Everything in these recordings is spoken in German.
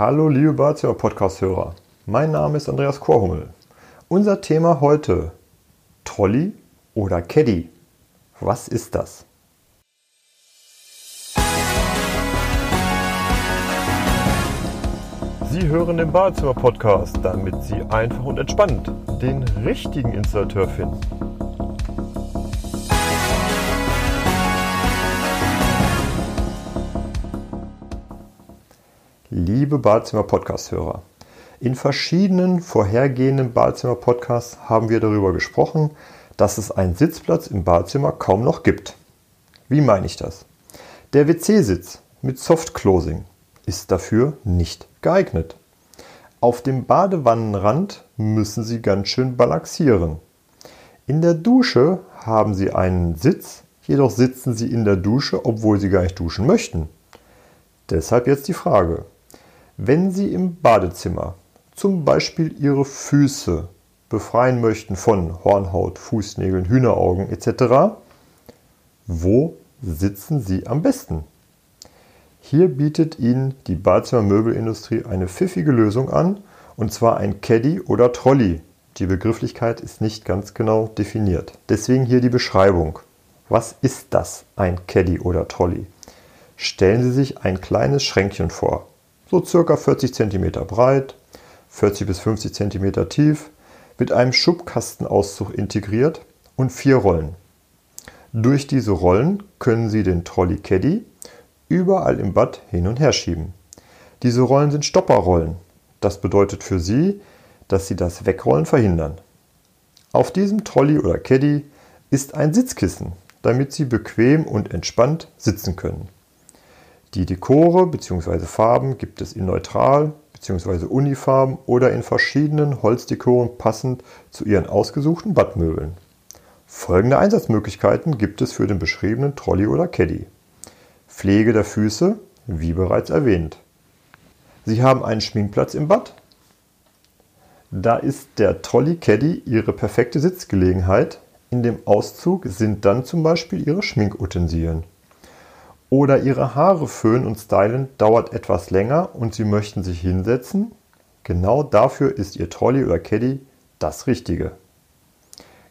Hallo liebe Badezimmer-Podcast-Hörer, mein Name ist Andreas Korhummel. Unser Thema heute, Trolley oder Caddy. Was ist das? Sie hören den Badezimmer-Podcast, damit Sie einfach und entspannt den richtigen Installateur finden. Liebe Badezimmer-Podcast-Hörer, in verschiedenen vorhergehenden Badezimmer-Podcasts haben wir darüber gesprochen, dass es einen Sitzplatz im Badezimmer kaum noch gibt. Wie meine ich das? Der WC-Sitz mit Soft Closing ist dafür nicht geeignet. Auf dem Badewannenrand müssen Sie ganz schön balancieren. In der Dusche haben Sie einen Sitz, jedoch sitzen Sie in der Dusche, obwohl Sie gar nicht duschen möchten. Deshalb jetzt die Frage, wenn Sie im Badezimmer zum Beispiel Ihre Füße befreien möchten von Hornhaut, Fußnägeln, Hühneraugen etc., wo sitzen Sie am besten? Hier bietet Ihnen die Badezimmermöbelindustrie eine pfiffige Lösung an, und zwar ein Caddy oder Trolley. Die Begrifflichkeit ist nicht ganz genau definiert. Deswegen hier die Beschreibung. Was ist das, ein Caddy oder Trolley? Stellen Sie sich ein kleines Schränkchen vor so circa 40 cm breit, 40 bis 50 cm tief, mit einem Schubkastenauszug integriert und vier Rollen. Durch diese Rollen können Sie den Trolley Caddy überall im Bad hin und her schieben. Diese Rollen sind Stopperrollen. Das bedeutet für Sie, dass Sie das Wegrollen verhindern. Auf diesem Trolley oder Caddy ist ein Sitzkissen, damit Sie bequem und entspannt sitzen können. Die Dekore bzw. Farben gibt es in Neutral bzw. Unifarben oder in verschiedenen Holzdekoren passend zu Ihren ausgesuchten Badmöbeln. Folgende Einsatzmöglichkeiten gibt es für den beschriebenen Trolley oder Caddy. Pflege der Füße, wie bereits erwähnt. Sie haben einen Schminkplatz im Bad. Da ist der Trolley Caddy Ihre perfekte Sitzgelegenheit. In dem Auszug sind dann zum Beispiel Ihre Schminkutensilien. Oder Ihre Haare föhnen und stylen dauert etwas länger und Sie möchten sich hinsetzen? Genau dafür ist Ihr Trolley oder Caddy das Richtige.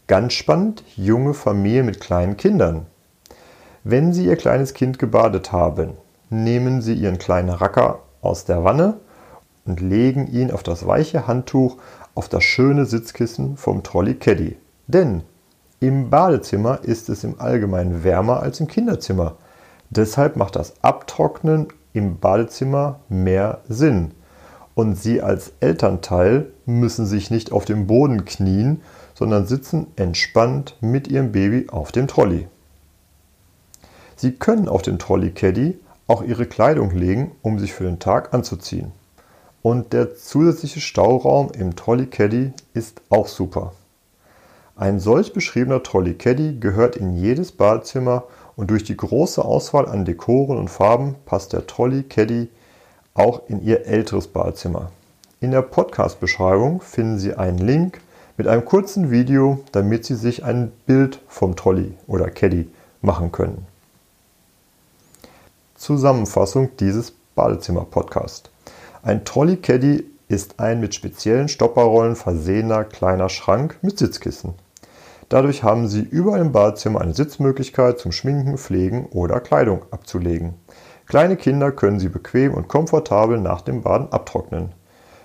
Ganz spannend, junge Familie mit kleinen Kindern. Wenn Sie Ihr kleines Kind gebadet haben, nehmen Sie Ihren kleinen Racker aus der Wanne und legen ihn auf das weiche Handtuch auf das schöne Sitzkissen vom Trolley Caddy. Denn im Badezimmer ist es im Allgemeinen wärmer als im Kinderzimmer. Deshalb macht das Abtrocknen im Badezimmer mehr Sinn. Und Sie als Elternteil müssen sich nicht auf dem Boden knien, sondern sitzen entspannt mit Ihrem Baby auf dem Trolley. Sie können auf dem Trolley Caddy auch Ihre Kleidung legen, um sich für den Tag anzuziehen. Und der zusätzliche Stauraum im Trolley Caddy ist auch super. Ein solch beschriebener Trolley Caddy gehört in jedes Badezimmer und durch die große Auswahl an Dekoren und Farben passt der Trolley Caddy auch in Ihr älteres Badezimmer. In der Podcast-Beschreibung finden Sie einen Link mit einem kurzen Video, damit Sie sich ein Bild vom Trolley oder Caddy machen können. Zusammenfassung dieses Badezimmer-Podcast. Ein Trolley Caddy ist ein mit speziellen Stopperrollen versehener kleiner Schrank mit Sitzkissen. Dadurch haben Sie überall im Badezimmer eine Sitzmöglichkeit zum Schminken, Pflegen oder Kleidung abzulegen. Kleine Kinder können Sie bequem und komfortabel nach dem Baden abtrocknen.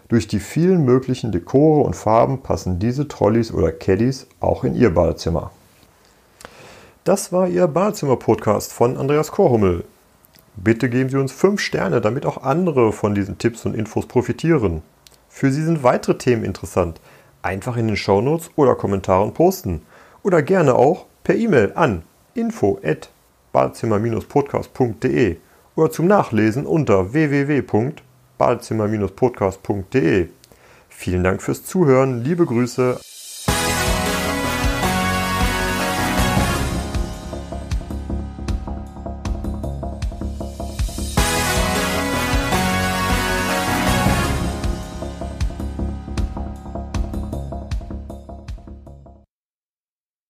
Durch die vielen möglichen Dekore und Farben passen diese Trolleys oder Caddies auch in Ihr Badezimmer. Das war Ihr Badezimmer-Podcast von Andreas Korhummel. Bitte geben Sie uns 5 Sterne, damit auch andere von diesen Tipps und Infos profitieren. Für Sie sind weitere Themen interessant. Einfach in den Shownotes oder Kommentaren posten oder gerne auch per E-Mail an info@badezimmer-podcast.de oder zum Nachlesen unter www.badezimmer-podcast.de. Vielen Dank fürs Zuhören, liebe Grüße.